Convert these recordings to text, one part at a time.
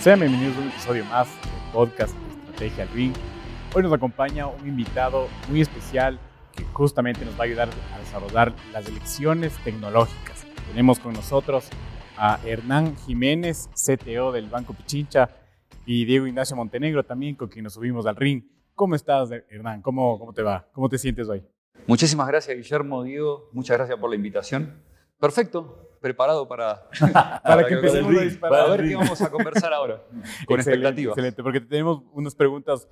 Sean bienvenidos a un episodio más del podcast Estrategia al Ring. Hoy nos acompaña un invitado muy especial que justamente nos va a ayudar a desarrollar las elecciones tecnológicas. Tenemos con nosotros a Hernán Jiménez, CTO del Banco Pichincha, y Diego Ignacio Montenegro también, con quien nos subimos al ring. ¿Cómo estás, Hernán? ¿Cómo, cómo te va? ¿Cómo te sientes hoy? Muchísimas gracias, Guillermo, Diego. Muchas gracias por la invitación. Perfecto, preparado para, para, que empecemos a disparar. A ver qué vamos a conversar ahora, con expectativas. Excelente, porque tenemos unas preguntas,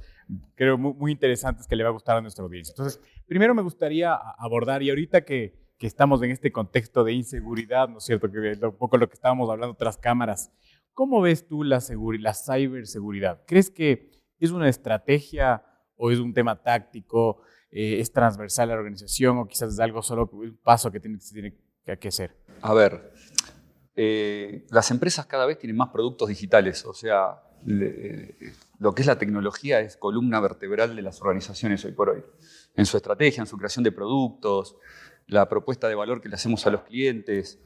creo, muy, muy, interesantes que le va a gustar a nuestra audiencia. Entonces, primero me gustaría abordar, y ahorita que, que estamos en este contexto de inseguridad, ¿no es cierto? Que un poco lo que estábamos hablando tras cámaras. ¿Cómo ves tú la, la ciberseguridad? ¿Crees que es una estrategia o es un tema táctico? Eh, ¿Es transversal a la organización o quizás es algo solo un paso que tiene, tiene que hacer? A ver, eh, las empresas cada vez tienen más productos digitales, o sea, lo que es la tecnología es columna vertebral de las organizaciones hoy por hoy. En su estrategia, en su creación de productos, la propuesta de valor que le hacemos a los clientes.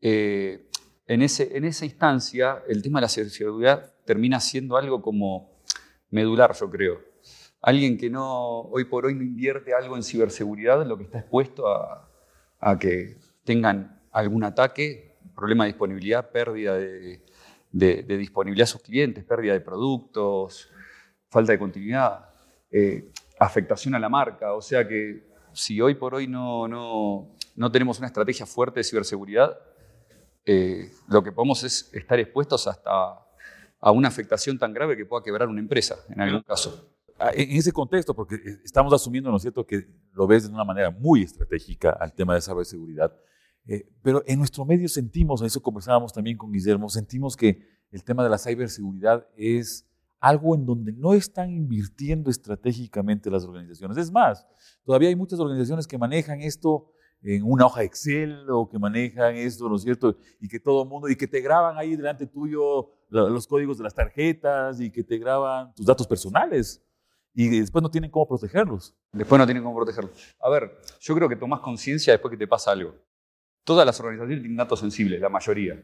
Eh, en, ese, en esa instancia, el tema de la ciberseguridad termina siendo algo como medular, yo creo. Alguien que no, hoy por hoy no invierte algo en ciberseguridad, lo que está expuesto a que tengan algún ataque, problema de disponibilidad, pérdida de, disponibilidad a sus clientes, pérdida de productos, falta de continuidad, eh, afectación a la marca. O sea que si hoy por hoy no, no, tenemos una estrategia fuerte de ciberseguridad, eh, lo que podemos es estar expuestos hasta a una afectación tan grave que pueda quebrar una empresa, en algún caso. Ah, en ese contexto, porque eh, estamos asumiendo, ¿no es cierto?, que lo ves de una manera muy estratégica al tema de ciberseguridad, eh, pero en nuestro medio sentimos, eso conversábamos también con Guillermo, sentimos que el tema de la ciberseguridad es algo en donde no están invirtiendo estratégicamente las organizaciones. Es más, todavía hay muchas organizaciones que manejan esto en una hoja Excel o que manejan esto, ¿no es cierto? Y que todo el mundo, y que te graban ahí delante tuyo los códigos de las tarjetas y que te graban tus datos personales y después no tienen cómo protegerlos. Después no tienen cómo protegerlos. A ver, yo creo que tomás conciencia después que te pasa algo. Todas las organizaciones tienen datos sensibles, la mayoría.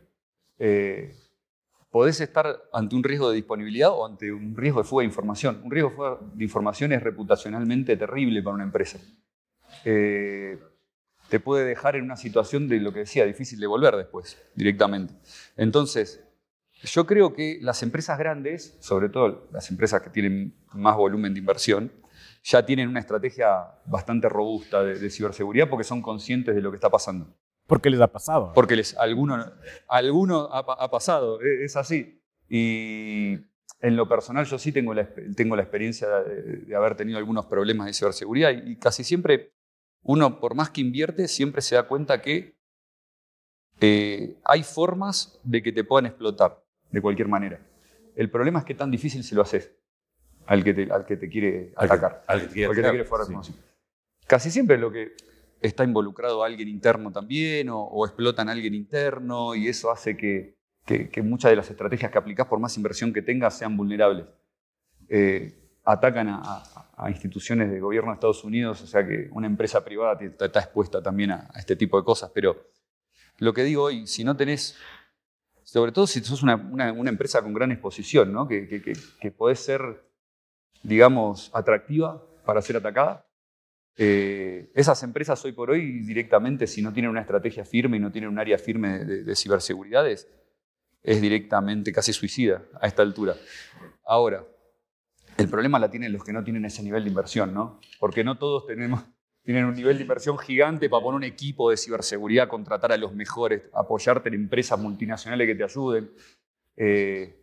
Eh, podés estar ante un riesgo de disponibilidad o ante un riesgo de fuga de información. Un riesgo de información es reputacionalmente terrible para una empresa. Eh, te puede dejar en una situación de lo que decía, difícil de volver después, directamente. Entonces, yo creo que las empresas grandes, sobre todo las empresas que tienen más volumen de inversión, ya tienen una estrategia bastante robusta de, ciberseguridad porque son conscientes de lo que está pasando. ¿Por qué les ha pasado? Porque les, alguno, alguno ha, pasado, e, es así. Y en lo personal yo sí tengo la, tengo la experiencia de, haber tenido algunos problemas de ciberseguridad y, y casi siempre uno, por más que invierte, siempre se da cuenta que eh, hay formas de que te puedan explotar de cualquier manera. El problema es que tan difícil se lo haces al que te, al que te quiere atacar, al que, te quiere fuera Casi siempre es lo que está involucrado alguien interno también o, explotan a alguien interno y eso hace que, que, muchas de las estrategias que aplicás, por más inversión que tengas, sean vulnerables. Eh, atacan a, instituciones de gobierno de Estados Unidos, o sea que una empresa privada está expuesta también a, este tipo de cosas. Pero lo que digo hoy, si no tenés sobre todo si sos una, empresa con gran exposición, ¿no? que, que, que, podés ser, digamos, atractiva para ser atacada. Eh, esas empresas hoy por hoy directamente, si no tienen una estrategia firme y no tienen un área firme de, ciberseguridad, es, directamente casi suicida a esta altura. Ahora, el problema la tienen los que no tienen ese nivel de inversión, ¿no? Porque no todos tenemos, tienen un nivel de inversión gigante para poner un equipo de ciberseguridad, contratar a los mejores, apoyarte en empresas multinacionales que te ayuden. Eh,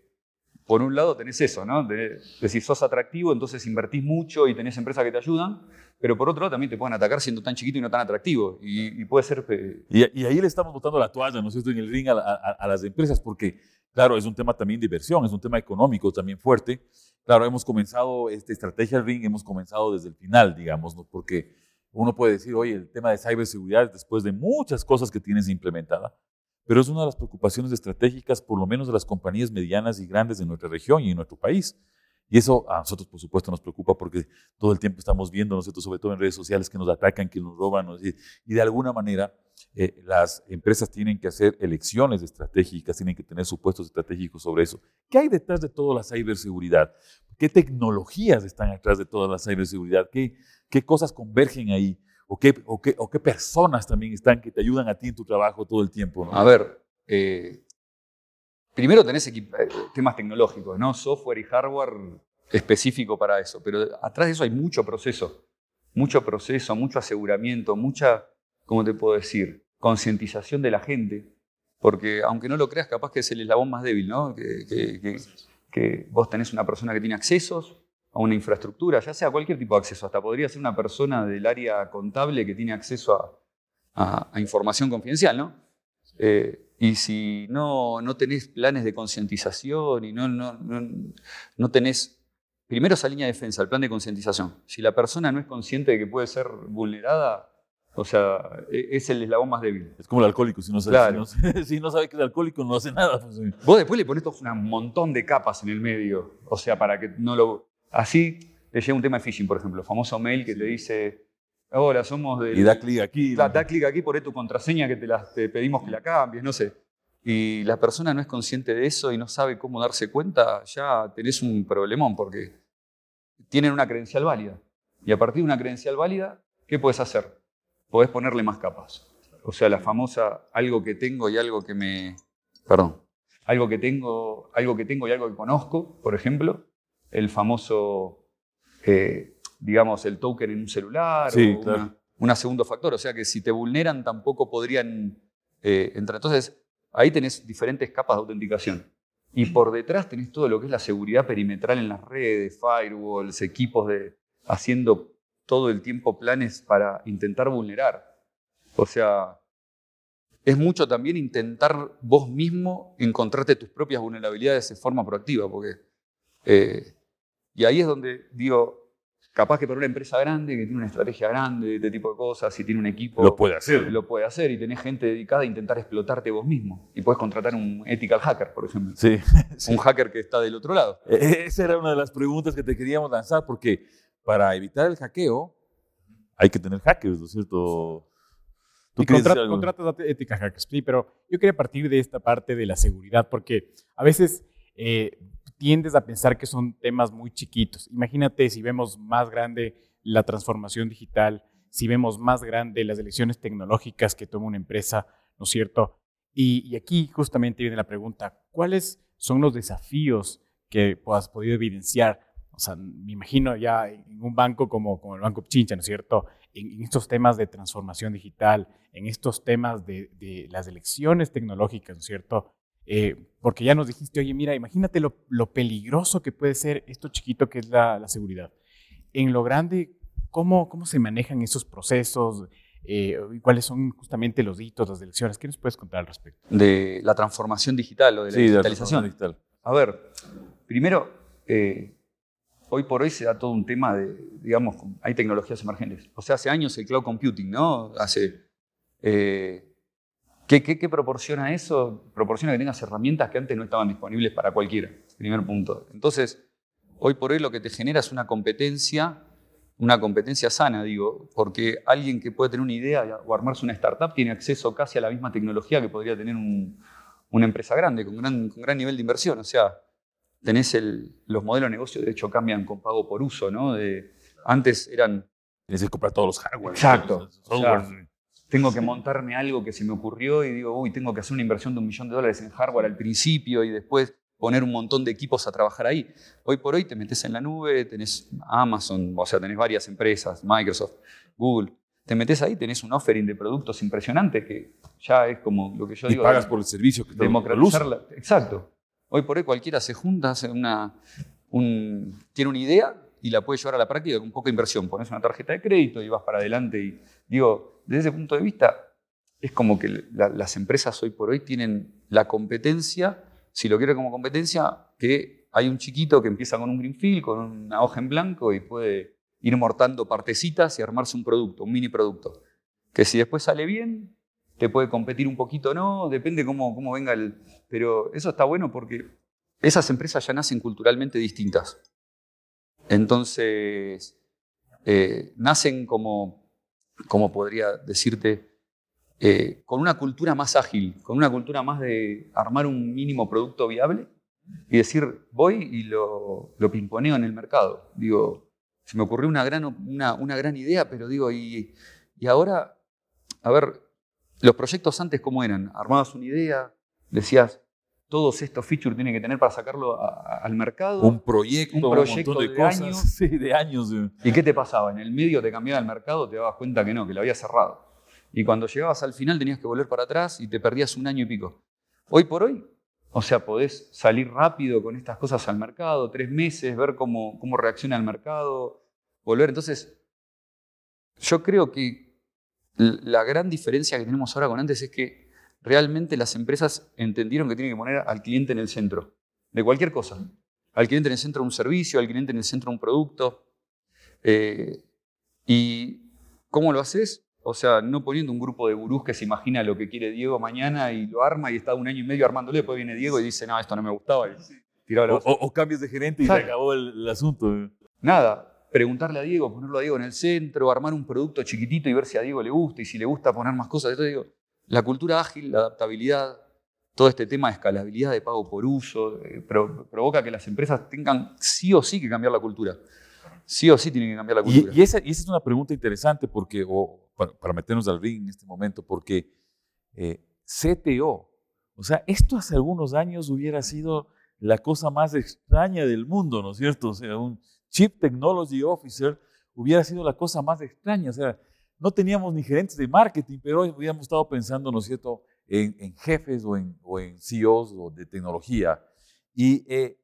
por un lado tenés eso, ¿no? decir, sos atractivo, entonces invertís mucho y tenés empresas que te ayudan, pero por otro lado también te pueden atacar siendo tan chiquito y no tan atractivo. Y, puede ser... Eh, y, ahí le estamos botando la toalla, ¿no es cierto?, en el ring a, a, las empresas, porque, claro, es un tema también de inversión, es un tema económico también fuerte. Claro, hemos comenzado esta estrategia ring, hemos comenzado desde el final, digamos, ¿no? porque uno puede decir, oye, el tema de ciberseguridad, después de muchas cosas que tienes implementada, pero es una de las preocupaciones estratégicas, por lo menos de las compañías medianas y grandes de nuestra región y en nuestro país. Y eso a nosotros, por supuesto, nos preocupa porque todo el tiempo estamos viendo, nosotros, sobre todo en redes sociales, que nos atacan, que nos roban, y de alguna manera eh, las empresas tienen que hacer elecciones estratégicas, tienen que tener supuestos estratégicos sobre eso. ¿Qué hay detrás de toda la ciberseguridad? ¿Qué tecnologías están detrás de toda la ciberseguridad? ¿Qué, qué cosas convergen ahí? ¿O qué, o, qué, ¿O qué personas también están que te ayudan a ti en tu trabajo todo el tiempo? ¿no? A ver, eh, primero tenés eh, temas tecnológicos, ¿no? Software y hardware específico para eso, pero atrás de eso hay mucho proceso, mucho proceso, mucho aseguramiento, mucha, ¿cómo te puedo decir? Concientización de la gente, porque aunque no lo creas, capaz que es el eslabón más débil, ¿no? Que, que, que, vos tenés una persona que tiene accesos a una infraestructura, ya sea cualquier tipo de acceso, hasta podría ser una persona del área contable que tiene acceso a, a, información confidencial, ¿no? Eh, y si no, no tenés planes de concientización y no, no, no, no tenés Primero esa línea de defensa, el plan de concientización. Si la persona no es consciente de que puede ser vulnerada, o sea, e, es el eslabón más débil. Es como el alcohólico, si no sabe, si no, sabe que es alcohólico no hace nada. Pues, Vos después le pones un montón de capas en el medio, o sea, para que no lo... Así te llega un tema de phishing, por ejemplo, famoso mail que te dice, hola, somos de... Y da clic aquí. Da, da clic aquí, poné tu contraseña que te, te pedimos que la cambies, no sé. Y la persona no es consciente de eso y no sabe cómo darse cuenta, ya tenés un problemón porque tienen una credencial válida. Y a partir de una credencial válida, ¿qué puedes hacer? Podés ponerle más capas. O sea, la famosa algo que tengo y algo que me... Perdón. Algo que tengo, algo que tengo y algo que conozco, por ejemplo. El famoso, eh, digamos, el token en un celular. Sí, o una, segundo factor. O sea que si te vulneran tampoco podrían eh, entrar. Entonces, Ahí tenés diferentes capas de autenticación. Y por detrás tenés todo lo que es la seguridad perimetral en las redes, firewalls, equipos de haciendo todo el tiempo planes para intentar vulnerar. O sea, es mucho también intentar vos mismo encontrarte tus propias vulnerabilidades de forma proactiva, porque eh, y ahí es donde digo, Capaz que para una empresa grande, que tiene una estrategia grande de este tipo de cosas, y tiene un equipo... Lo puede hacer. Lo puede hacer y tenés gente dedicada a intentar explotarte vos mismo. Y puedes contratar un ethical hacker, por ejemplo. Sí. Un hacker que está del otro lado. E, e, esa era una de las preguntas que te queríamos lanzar, porque para evitar el hackeo hay que tener hackers, ¿no es cierto? ¿Tú y contratas a ethical hackers, sí, pero yo quería partir de esta parte de la seguridad, porque a veces... Eh, tiendes a pensar que son temas muy chiquitos. Imagínate si vemos más grande la transformación digital, si vemos más grande las elecciones tecnológicas que toma una empresa, ¿no es cierto? Y, aquí justamente viene la pregunta, ¿cuáles son los desafíos que has podido evidenciar? O sea, me imagino ya en un banco como, el Banco Pichincha, ¿no es cierto? En, estos temas de transformación digital, en estos temas de, de las elecciones tecnológicas, ¿no es cierto? Eh, porque ya nos dijiste, oye, mira, imagínate lo, peligroso que puede ser esto chiquito que es la, seguridad. En lo grande, ¿cómo, cómo se manejan esos procesos? Eh, ¿Cuáles son justamente los hitos, las elecciones? ¿Qué nos puedes contar al respecto? De la transformación digital o de la digitalización. digital. A ver, primero, eh, hoy por hoy se da todo un tema de, digamos, hay tecnologías emergentes. O sea, hace años el cloud computing, ¿no? Hace ¿Qué, proporciona eso? Proporciona que tengas herramientas que antes no estaban disponibles para cualquiera. Primer punto. Entonces, hoy por hoy lo que te genera es una competencia, una competencia sana, digo, porque alguien que puede tener una idea o armarse una startup tiene acceso casi a la misma tecnología que podría tener una empresa grande, con gran, gran nivel de inversión. O sea, tenés los modelos de negocio, de hecho, cambian con pago por uso, ¿no? De, antes eran... Tienes que comprar todos los hardware. Exacto tengo que montarme algo que se me ocurrió y digo, uy, tengo que hacer una inversión de un millón de dólares en hardware al principio y después poner un montón de equipos a trabajar ahí. Hoy por hoy te metes en la nube, tenés Amazon, o sea, tenés varias empresas, Microsoft, Google. Te metes ahí, tenés un offering de productos impresionante que ya es como lo que yo digo. Y pagas por el servicio que te democratizarla. Exacto. Hoy por hoy cualquiera se junta, hace una, tiene una idea y la puede llevar a la práctica con poca inversión. Pones una tarjeta de crédito y vas para adelante. Y digo, desde ese punto de vista, es como que las empresas hoy por hoy tienen la competencia, si lo quiero como competencia, que hay un chiquito que empieza con un greenfield, con una hoja en blanco y puede ir mortando partecitas y armarse un producto, un mini producto. Que si después sale bien, te puede competir un poquito no, depende cómo, cómo venga el... Pero eso está bueno porque esas empresas ya nacen culturalmente distintas. Entonces, eh, nacen como, como podría decirte, eh, con una cultura más ágil, con una cultura más de armar un mínimo producto viable y decir, voy y lo, lo pimponeo en el mercado. Digo, se me ocurrió una gran, una, una gran idea, pero digo, y, y ahora, a ver, los proyectos antes, ¿cómo eran? Armabas una idea, decías, todos estos features tienen que tener para sacarlo al mercado. Un proyecto, un proyecto montón de, cosas. Años. Sí, de años. ¿Y qué te pasaba? En el medio te cambiaba el mercado, te dabas cuenta que no, que lo había cerrado. Y cuando llegabas al final tenías que volver para atrás y te perdías un año y pico. Hoy por hoy, o sea, podés salir rápido con estas cosas al mercado, tres meses, ver cómo, cómo reacciona el mercado, volver. Entonces, yo creo que la gran diferencia que tenemos ahora con antes es que realmente las empresas entendieron que tienen que poner al cliente en el centro de cualquier cosa. Al cliente en el centro de un servicio, al cliente en el centro de un producto. Eh, ¿Y cómo lo haces? O sea, no poniendo un grupo de gurús que se imagina lo que quiere Diego mañana y lo arma y está un año y medio armándolo, después viene Diego y dice, no, esto no me gustaba. o, cambios de gerente y se acabó el, asunto. Nada, preguntarle a Diego, ponerlo a Diego en el centro, armar un producto chiquitito y ver si a Diego le gusta y si le gusta poner más cosas. Entonces digo, la cultura ágil, la adaptabilidad, todo este tema de escalabilidad de pago por uso, eh, provoca que las empresas tengan sí o sí que cambiar la cultura. Sí o sí tienen que cambiar la cultura. Y, esa, es una pregunta interesante porque, o, para, meternos al ring en este momento, porque eh, CTO, o sea, esto hace algunos años hubiera sido la cosa más extraña del mundo, ¿no es cierto? O sea, un Chief Technology Officer hubiera sido la cosa más extraña. O sea, no teníamos ni gerentes de marketing, pero habíamos estado pensando, ¿no es cierto?, en, jefes o en, o CEOs o de tecnología. Y eh,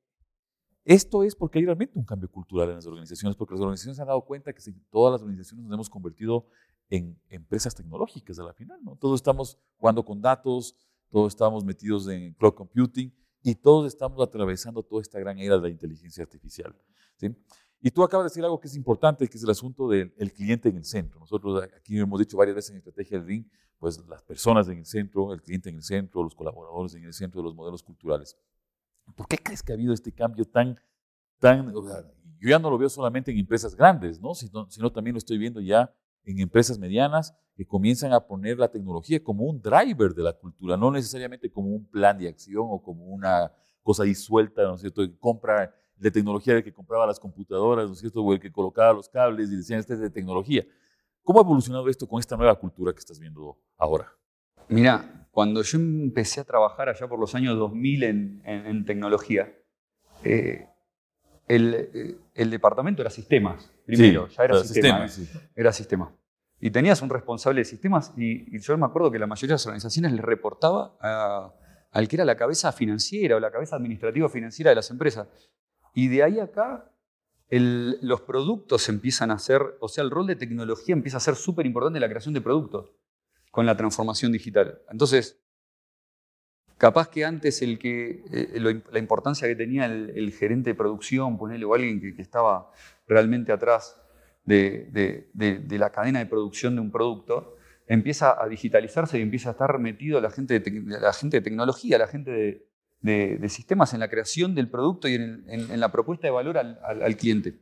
esto es porque hay realmente un cambio cultural en las organizaciones, porque las organizaciones se han dado cuenta que todas las organizaciones nos hemos convertido en empresas tecnológicas a la final, ¿no? Todos estamos jugando con datos, todos estamos metidos en cloud computing y todos estamos atravesando toda esta gran era de la inteligencia artificial. ¿sí? Y tú acabas de decir algo que es importante, que es el asunto del cliente en el centro. Nosotros aquí hemos dicho varias veces en Estrategia del RING, pues las personas en el centro, el cliente en el centro, los colaboradores en el centro de los modelos culturales. ¿Por qué crees que ha habido este cambio tan, tan, yo ya no lo veo solamente en empresas grandes, ¿no? Sino, también lo estoy viendo ya en empresas medianas que comienzan a poner la tecnología como un driver de la cultura, no necesariamente como un plan de acción o como una cosa disuelta, ¿no es cierto? Compra de tecnología, el que compraba las computadoras, ¿no es cierto? O el que colocaba los cables y decían, este es de tecnología. ¿Cómo ha evolucionado esto con esta nueva cultura que estás viendo ahora? Mira, cuando yo empecé a trabajar allá por los años 2000 en, tecnología, eh, el, el, departamento era sistemas, primero, ya era sistema, era sistema. Y tenías un responsable de sistemas y, yo me acuerdo que la mayoría de las organizaciones les reportaba al que era la cabeza financiera o la cabeza administrativa financiera de las empresas. Y de ahí acá los productos empiezan a ser, o sea, el rol de tecnología empieza a ser súper importante en la creación de productos con la transformación digital. Entonces, capaz que antes el que, eh, la importancia que tenía el, gerente de producción, ponerle o alguien que, estaba realmente atrás de, la cadena de producción de un producto, empieza a digitalizarse y empieza a estar metido la gente de, la gente de tecnología, la gente de, de, sistemas en la creación del producto y en, la propuesta de valor al, cliente.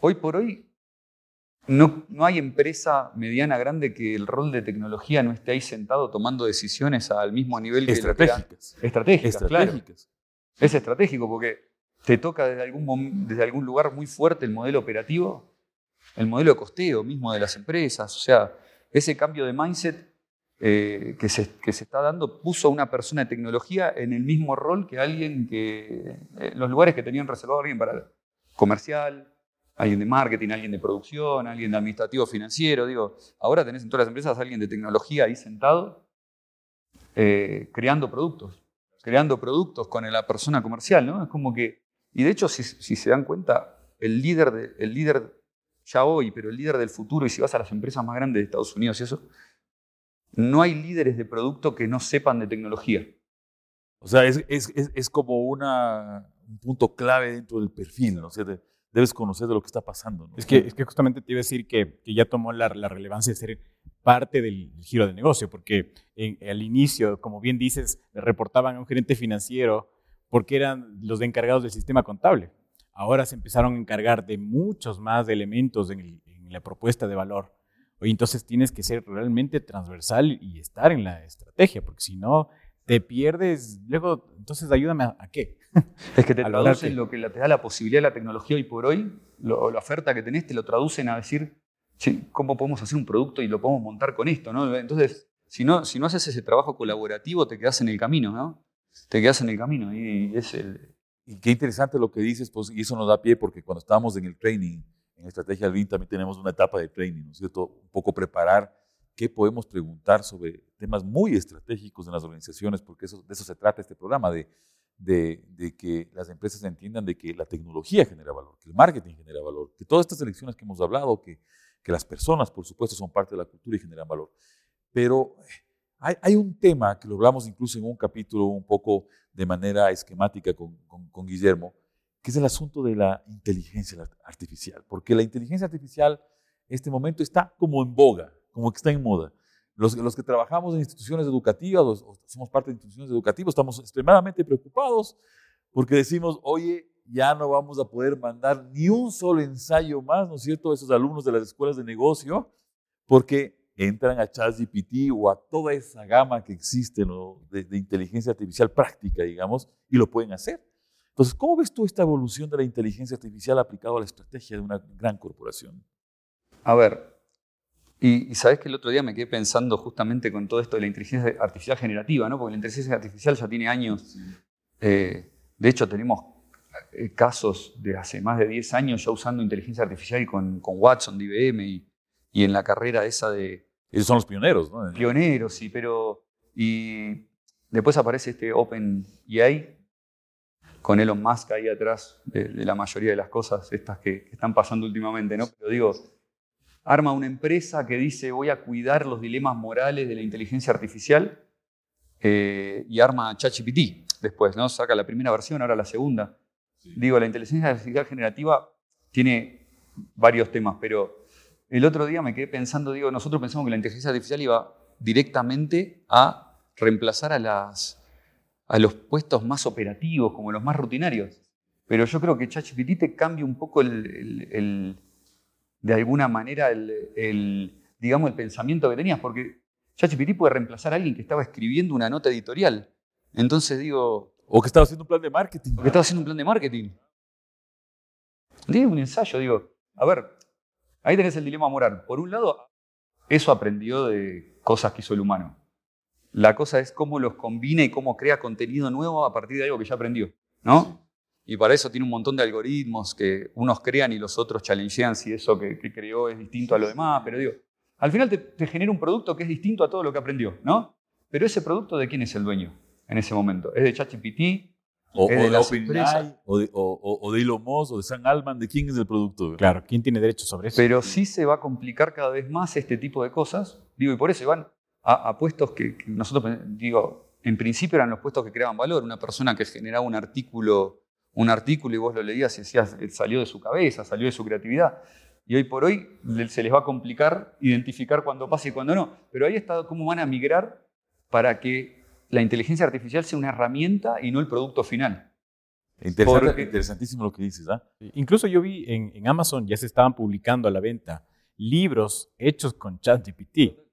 Hoy por hoy no, no, hay empresa mediana grande que el rol de tecnología no esté ahí sentado tomando decisiones al mismo nivel que estratégicas. Estratégicas, estratégicas. Es estratégico porque te toca desde algún, desde algún lugar muy fuerte el modelo operativo, el modelo de costeo mismo de las empresas. O sea, ese cambio de mindset eh, que, se, que, se, está dando puso a una persona de tecnología en el mismo rol que alguien que, en los lugares que tenían reservado alguien para comercial, alguien de marketing, alguien de producción, alguien de administrativo financiero. Digo, ahora tenés en todas las empresas alguien de tecnología ahí sentado eh, creando productos, creando productos con la persona comercial, ¿no? Es como que, y de hecho, si, si se dan cuenta, el líder, de, el líder ya hoy, pero el líder del futuro, y si vas a las empresas más grandes de Estados Unidos y eso, no hay líderes de producto que no sepan de tecnología. O sea, es, es, es, como una, un punto clave dentro del perfil, ¿no? O debes conocer de lo que está pasando. Es, que, es que justamente te iba a decir que, que ya tomó la, la, relevancia de ser parte del giro del negocio, porque al inicio, como bien dices, le reportaban a un gerente financiero porque eran los de encargados del sistema contable. Ahora se empezaron a encargar de muchos más elementos en, en la propuesta de valor entonces tienes que ser realmente transversal y estar en la estrategia, porque si no, te pierdes. Luego, entonces ayúdame a, qué. Es que te traducen lo que te da la posibilidad de la tecnología hoy por hoy, lo, la oferta que tenés, te lo traducen a decir cómo podemos hacer un producto y lo podemos montar con esto. ¿no? Entonces, si no, si no haces ese trabajo colaborativo, te quedas en el camino, ¿no? Te quedas en el camino y es el... Y qué interesante lo que dices, pues, y eso nos da pie porque cuando estábamos en el training, en Estrategia Alvin también tenemos una etapa de training, ¿no es cierto? Un poco preparar qué podemos preguntar sobre temas muy estratégicos en las organizaciones, porque eso, de eso se trata este programa, de, de, de, que las empresas entiendan de que la tecnología genera valor, que el marketing genera valor, que todas estas elecciones que hemos hablado, que, que las personas, por supuesto, son parte de la cultura y generan valor. Pero hay, hay, un tema que lo hablamos incluso en un capítulo un poco de manera esquemática con, con, con Guillermo, que es el asunto de la inteligencia artificial, porque la inteligencia artificial en este momento está como en boga, como que está en moda. Los, que trabajamos en instituciones educativas, o somos parte de instituciones educativas, estamos extremadamente preocupados porque decimos, oye, ya no vamos a poder mandar ni un solo ensayo más, ¿no es cierto?, a esos alumnos de las escuelas de negocio, porque entran a ChatGPT o a toda esa gama que existe de inteligencia artificial práctica, digamos, y lo pueden hacer. Entonces, ¿cómo ves tú esta evolución de la inteligencia artificial aplicada a la estrategia de una gran corporación? A ver, y, sabes que el otro día me quedé pensando justamente con todo esto de la inteligencia artificial generativa, ¿no? porque la inteligencia artificial ya tiene años. Eh, de hecho, tenemos eh, casos de hace más de 10 años ya usando inteligencia artificial con, con Watson de IBM y, y, en la carrera esa de... Esos son los pioneros, ¿no? Pioneros, sí, pero... Y después aparece este OpenAI, con Elon Musk ahí atrás de, la mayoría de las cosas estas que, están pasando últimamente, ¿no? Pero digo, arma una empresa que dice voy a cuidar los dilemas morales de la inteligencia artificial eh, y arma ChatGPT después, ¿no? Saca la primera versión, ahora la segunda. Digo, la inteligencia artificial generativa tiene varios temas, pero el otro día me quedé pensando, digo, nosotros pensamos que la inteligencia artificial iba directamente a reemplazar a las a los puestos más operativos, como los más rutinarios. Pero yo creo que ChatGPT te cambia un poco el, de alguna manera el, digamos, el pensamiento que tenías, porque ChatGPT puede reemplazar a alguien que estaba escribiendo una nota editorial. Entonces digo... O que estaba haciendo un plan de marketing. O que estaba haciendo un plan de marketing. Digo un ensayo, digo, a ver, ahí tenés el dilema moral. Por un lado, eso aprendió de cosas que hizo el humano. La cosa es cómo los combina y cómo crea contenido nuevo a partir de algo que ya aprendió, ¿no? Y para eso tiene un montón de algoritmos que unos crean y los otros challengean si eso que, creó es distinto a lo demás. Pero digo, al final te, genera un producto que es distinto a todo lo que aprendió, ¿no? Pero ese producto, ¿de quién es el dueño en ese momento? ¿Es de ChatGPT? O, de, o, de OpenAI, o, de, o, de Elon Musk, o de San Alman, ¿de quién es el producto? Claro, ¿quién tiene derecho sobre eso? Pero sí se va a complicar cada vez más este tipo de cosas. Digo, y por eso, Iván, a, puestos que, nosotros, digo, en principio eran los puestos que creaban valor. Una persona que generaba un artículo, un artículo y vos lo leías y decías, eh, salió de su cabeza, salió de su creatividad. Y hoy por hoy se les va a complicar identificar cuándo pasa y cuándo no. Pero ahí está cómo van a migrar para que la inteligencia artificial sea una herramienta y no el producto final. interesantísimo lo que dices. ¿ah? Incluso yo vi en, en Amazon ya se estaban publicando a la venta libros hechos con ChatGPT.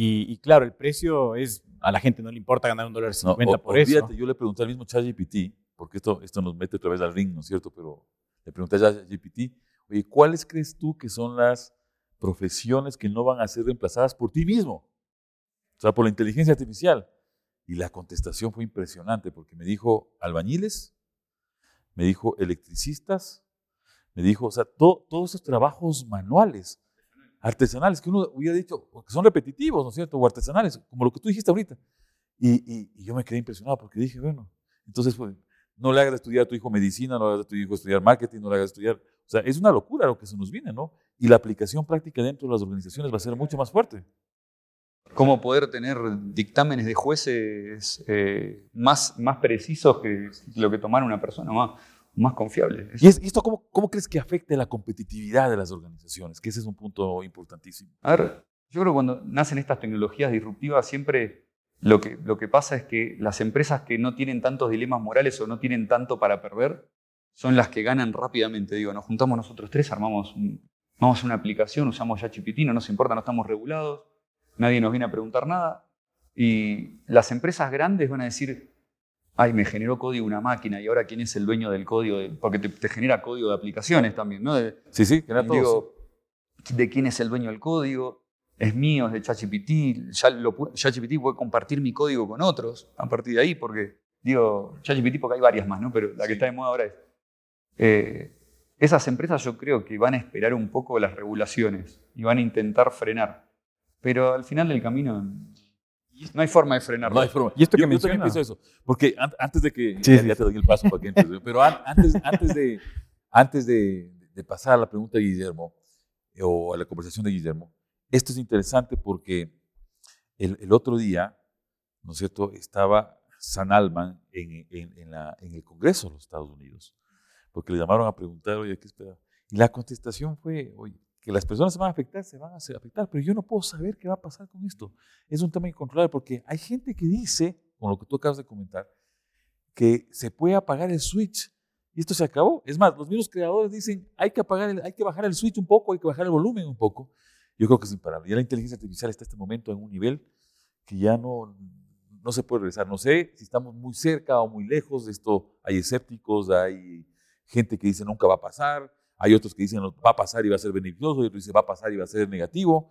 Y, claro, el precio es, a la gente no le importa ganar un dólar cincuenta por eso. Yo le pregunté al mismo ChatGPT, porque esto, esto nos mete otra vez al ring, ¿no es cierto? Pero le pregunté a ChatGPT, oye, ¿cuáles crees tú que son las profesiones que no van a ser reemplazadas por ti mismo? O sea, por la inteligencia artificial. Y la contestación fue impresionante, porque me dijo albañiles, me dijo electricistas, me dijo, o sea, todos esos trabajos manuales artesanales, que uno hubiera dicho, que son repetitivos, ¿no es cierto? O artesanales, como lo que tú dijiste ahorita. Y, y, yo me quedé impresionado porque dije, bueno, entonces pues, no le hagas estudiar a tu hijo medicina, no le hagas a tu hijo estudiar marketing, no le hagas estudiar... O sea, es una locura lo que se nos viene, ¿no? Y la aplicación práctica dentro de las organizaciones va a ser mucho más fuerte. ¿Cómo poder tener dictámenes de jueces eh, más, más precisos que lo que tomara una persona? Más, más confiable. ¿Y, esto cómo, cómo, crees que afecte la competitividad de las organizaciones? Que ese es un punto importantísimo. A ver, yo creo que cuando nacen estas tecnologías disruptivas siempre lo que, lo que pasa es que las empresas que no tienen tantos dilemas morales o no tienen tanto para perder son las que ganan rápidamente. Digo, nos juntamos nosotros tres, armamos vamos a una aplicación, usamos ya ChatGPT, no nos importa, no estamos regulados, nadie nos viene a preguntar nada. Y las empresas grandes van a decir, ay, me generó código una máquina y ahora quién es el dueño del código, porque te, genera código de aplicaciones también, ¿no? sí, sí, genera todo. de quién es el dueño del código, es mío, es de ChatGPT, ya ChatGPT puede compartir mi código con otros a partir de ahí, porque, digo, ChatGPT porque hay varias más, ¿no? Pero la que está de moda ahora es... Eh, esas empresas yo creo que van a esperar un poco las regulaciones y van a intentar frenar. Pero al final del camino no hay forma de frenarlo. No hay forma. Y esto que yo, también pienso eso. Porque antes de que. ya, te doy el paso para que entres. Pero antes, antes, de, antes de, pasar a la pregunta de Guillermo, o a la conversación de Guillermo, esto es interesante porque el, el otro día, ¿no es cierto?, estaba San Alman en, en, la, en, el Congreso de los Estados Unidos, porque le llamaron a preguntar, oye, ¿qué espera? Y la contestación fue, oye, que las personas se van a afectar, se van a afectar, pero yo no puedo saber qué va a pasar con esto. Es un tema incontrolable porque hay gente que dice, con lo que tú acabas de comentar, que se puede apagar el switch y esto se acabó. Es más, los mismos creadores dicen, hay que, apagar hay que bajar el switch un poco, hay que bajar el volumen un poco. Yo creo que es imparable. Ya la inteligencia artificial está en este momento en un nivel que ya no, no se puede regresar. No sé si estamos muy cerca o muy lejos de esto. Hay escépticos, hay gente que dice nunca va a pasar, hay otros que dicen va a pasar y va a ser beneficioso, y otros dicen va a pasar y va a ser negativo.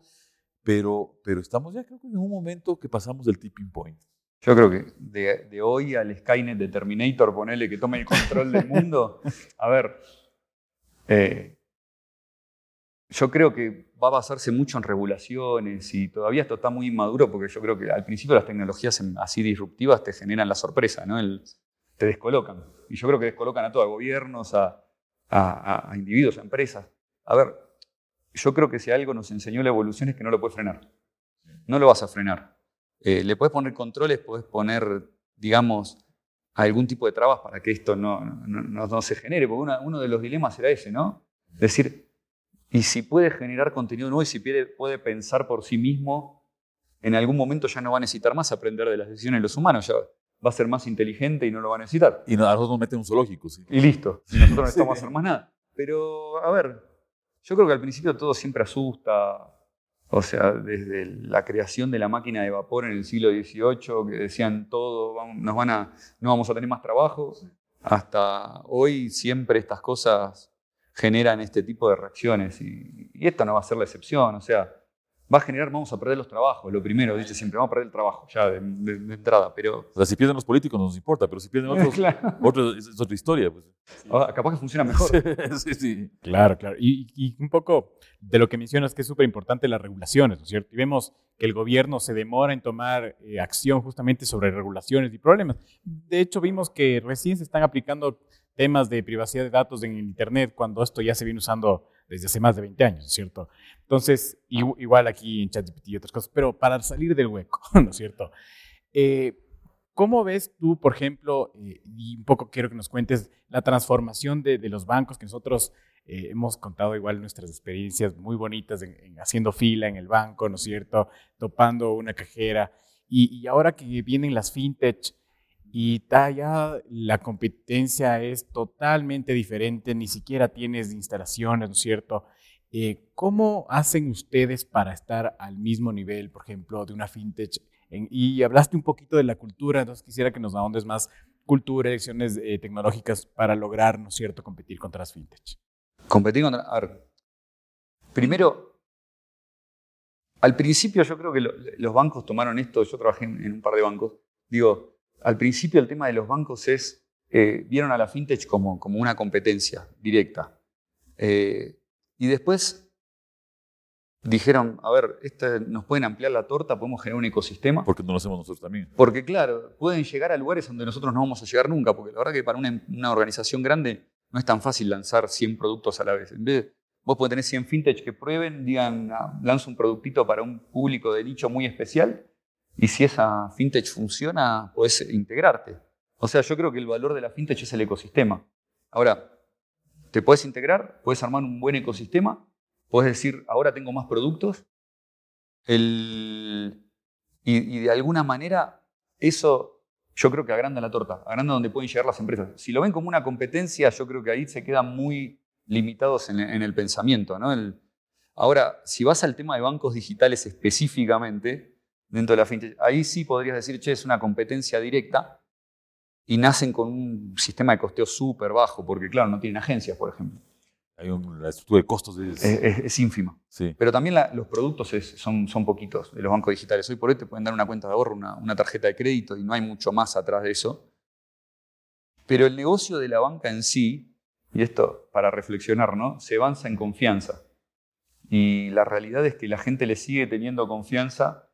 Pero, pero estamos ya creo que en un momento que pasamos del tipping point. Yo creo que de, hoy al Skynet de Terminator, ponerle que tome el control del mundo, a ver, eh, yo creo que va a basarse mucho en regulaciones y todavía esto está muy inmaduro porque yo creo que al principio las tecnologías así disruptivas te generan la sorpresa, ¿no? te descolocan. Y yo creo que descolocan a todos, a gobiernos, a, a, individuos, a empresas. A ver, yo creo que si algo nos enseñó la evolución es que no lo puedes frenar. No lo vas a frenar. Eh, le puedes poner controles, puedes poner, digamos, algún tipo de trabas para que esto no, no, se genere, porque uno de los dilemas era ese, ¿no? Decir, y si puede generar contenido nuevo y si puede, puede, pensar por sí mismo, en algún momento ya no va a necesitar más aprender de las decisiones de los humanos, ya va a ser más inteligente y no lo va a necesitar. Y a nosotros nos meten un zoológico, sí. Y listo. Y nosotros no necesitamos hacer más nada. Pero, a ver, yo creo que al principio todo siempre asusta. O sea, desde la creación de la máquina de vapor en el siglo XVIII, que decían todo, nos van a, no vamos a tener más trabajo, hasta hoy siempre estas cosas generan este tipo de reacciones. Y, y esta no va a ser la excepción. O sea, va a generar, vamos a perder los trabajos, lo primero, dice siempre, vamos a perder el trabajo ya de, entrada, pero... O sea, si pierden los políticos no nos importa, pero si pierden otros, es, otra historia. Pues. Ah, capaz que funciona mejor. sí, sí. Claro, claro. Y, un poco de lo que mencionas que es súper importante las regulaciones, ¿no es cierto? Y vemos que el gobierno se demora en tomar eh, acción justamente sobre regulaciones y problemas. De hecho, vimos que recién se están aplicando temas de privacidad de datos en Internet cuando esto ya se viene usando desde hace más de 20 años, ¿cierto? Entonces, igual aquí en ChatGPT y otras cosas, pero para salir del hueco, ¿no es cierto? Eh, ¿Cómo ves tú, por ejemplo, eh, y un poco quiero que nos cuentes la transformación de, los bancos que nosotros eh, hemos contado igual nuestras experiencias muy bonitas en, haciendo fila en el banco, ¿no es cierto? Topando una cajera. Y, y ahora que vienen las fintech, y ya la competencia es totalmente diferente, ni siquiera tienes instalaciones, ¿no es cierto? Eh, ¿Cómo hacen ustedes para estar al mismo nivel, por ejemplo, de una fintech? y hablaste un poquito de la cultura, entonces quisiera que nos ahondes más cultura, elecciones eh, tecnológicas para lograr, ¿no es cierto?, competir contra las fintech. Competir contra... primero, al principio yo creo que los bancos tomaron esto, yo trabajé en un par de bancos, digo, al principio el tema de los bancos es, eh, vieron a la fintech como, como una competencia directa. Eh, y después dijeron, a ver, este, nos pueden ampliar la torta, podemos generar un ecosistema. Porque no lo hacemos nosotros también. Porque claro, pueden llegar a lugares donde nosotros no vamos a llegar nunca, porque la verdad que para una, organización grande no es tan fácil lanzar 100 productos a la vez. En vez de, vos podés tener 100 fintech que prueben, digan, ah, lanzo un productito para un público de nicho muy especial y si esa fintech funciona, puedes integrarte. O sea, yo creo que el valor de la fintech es el ecosistema. Ahora, te puedes integrar, puedes armar un buen ecosistema, puedes decir, ahora tengo más productos. y, de alguna manera eso yo creo que agranda la torta, agranda donde pueden llegar las empresas. Si lo ven como una competencia, yo creo que ahí se quedan muy limitados en, el pensamiento. ¿no? Ahora, si vas al tema de bancos digitales específicamente, dentro de la fintech, ahí sí podrías decir, che, es una competencia directa y nacen con un sistema de costeo súper bajo, porque claro, no tienen agencias, por ejemplo. Hay un- la estructura de costos es, Es, es- es ínfima. sí. Pero también la- los productos son, son poquitos de los bancos digitales. Hoy por hoy te pueden dar una cuenta de ahorro, una, una tarjeta de crédito y no hay mucho más atrás de eso. Pero el negocio de la banca en sí, y esto para reflexionar, ¿no? Se avanza en confianza. Y la realidad es que la gente le sigue teniendo confianza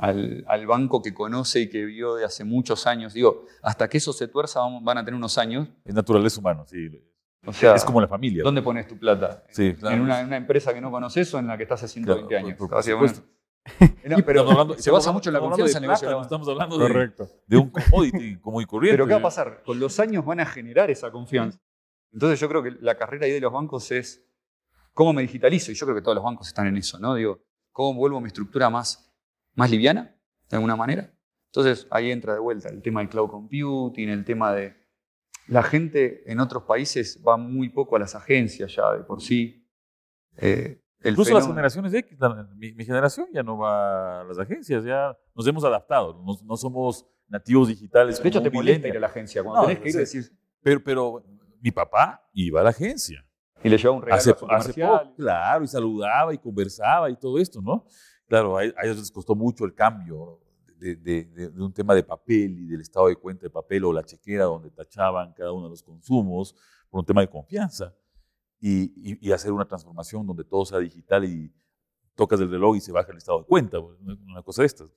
al, al banco que conoce y que vio de hace muchos años. Digo, hasta que eso se tuerza van a tener unos años. Es naturaleza humana, sí. O sea, es como la familia. ¿dónde pones tu plata? Sí, claro. ¿En una, empresa que no conoces o en la que estás hace 120 Claro, años? por- por Así que, supuesto. No, pero hablando- se basa mucho en la confianza en el negocio no. Estamos hablando de, Correcto. de un commodity común y corriente. Pero ¿qué va a pasar? Con los años van a generar esa confianza. Entonces yo creo que la carrera ahí de los bancos es cómo me digitalizo. Y yo creo que todos los bancos están en eso, ¿no? Digo, ¿cómo vuelvo mi estructura más, más liviana, de alguna manera? Entonces ahí entra de vuelta el tema del cloud computing, el tema de... La gente en otros países va muy poco a las agencias ya de por sí. Eh, el Incluso las fenómeno- generaciones X, la- mi, mi generación ya no va a las agencias, ya nos hemos adaptado, no, no somos nativos digitales. De hecho, te molesta ir a la agencia. Cuando No, tenés que ir, decís, Pero, pero mi papá iba a la agencia. y le lleva un regalo Hace, a su hace poco, claro, y saludaba y conversaba y todo esto, ¿no? Claro, a, ellos les costó mucho el cambio de, un tema de papel y del estado de cuenta de papel o la chequera donde tachaban cada uno de los consumos por un tema de confianza y, hacer una transformación donde todo sea digital y tocas el reloj y se baja el estado de cuenta, una cosa de estas.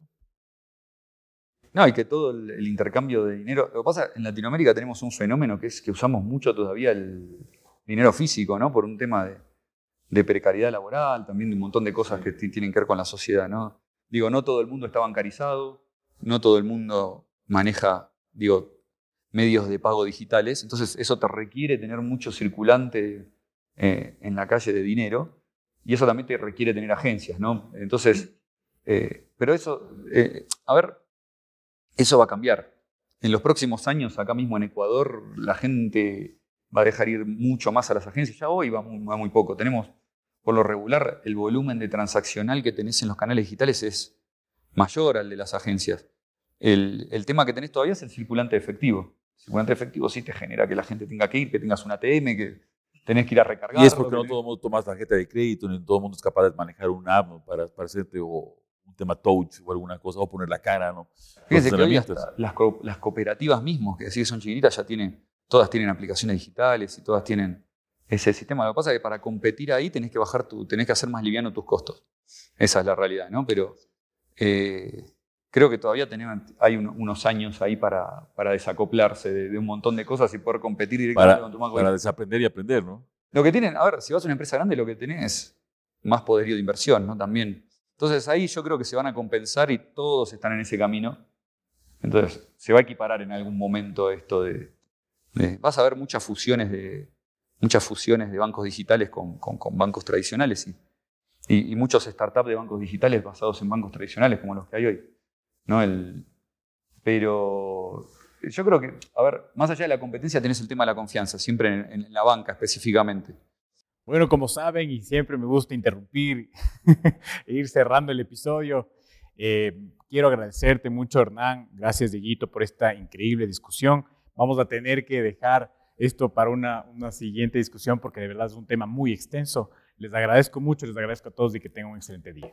¿no? Y que todo el, el intercambio de dinero. Lo que pasa, en Latinoamérica tenemos un fenómeno que es que usamos mucho todavía el dinero físico, ¿no? Por un tema de, de precariedad laboral, también de un montón de cosas que ti- tienen que ver con la sociedad, ¿no? Digo, no todo el mundo está bancarizado, no todo el mundo maneja, digo, medios de pago digitales. Entonces, eso te requiere tener mucho circulante eh, en la calle de dinero y eso también te requiere tener agencias, ¿no? Entonces, eh, pero eso, eh, a ver, eso va a cambiar. En los próximos años, acá mismo en Ecuador, la gente va a dejar ir mucho más a las agencias. Ya hoy va muy, va muy poco. Tenemos, por lo regular, el volumen de transaccional que tenés en los canales digitales es mayor al de las agencias. El, el tema que tenés todavía es el circulante efectivo. El circulante efectivo sí te genera que la gente tenga que ir, que tengas un ATM, que tenés que ir a recargar. Y es porque no todo el mundo toma tarjeta de crédito, ni todo el mundo es capaz de manejar un app para, para hacerte o un tema touch o alguna cosa, o poner la cara, ¿no? Fíjense que hoy hasta las, co- las cooperativas mismas, que que son chiquititas, ya tienen, todas tienen aplicaciones digitales y todas tienen ese sistema. Lo que pasa es que para competir ahí tenés que bajar tu, tenés que hacer más liviano tus costos. Esa es la realidad, ¿no? Pero eh, creo que todavía tenemos, hay un- unos años ahí para, para desacoplarse de, de un montón de cosas y poder competir directamente Para, con tu banco. para desaprender y aprender, ¿no? Lo que tienen, a ver, si vas a una empresa grande, lo que tenés es más poderío de inversión, ¿no? También. Entonces ahí yo creo que se van a compensar y todos están en ese camino. Entonces se va a equiparar en algún momento esto de. Vas a ver muchas fusiones de. muchas fusiones de bancos digitales con, con- con bancos tradicionales y, y, y muchos startups de bancos digitales basados en bancos tradicionales como los que hay hoy. ¿no? El, pero yo creo que, a ver, más allá de la competencia tenés el tema de la confianza, siempre en- en la banca específicamente. Bueno, como saben, y siempre me gusta interrumpir e ir cerrando el episodio, eh, quiero agradecerte mucho, Hernán. Gracias, Dieguito, por esta increíble discusión. Vamos a tener que dejar esto para una, una siguiente discusión porque de verdad es un tema muy extenso. Les agradezco mucho, les agradezco a todos y que tengan un excelente día.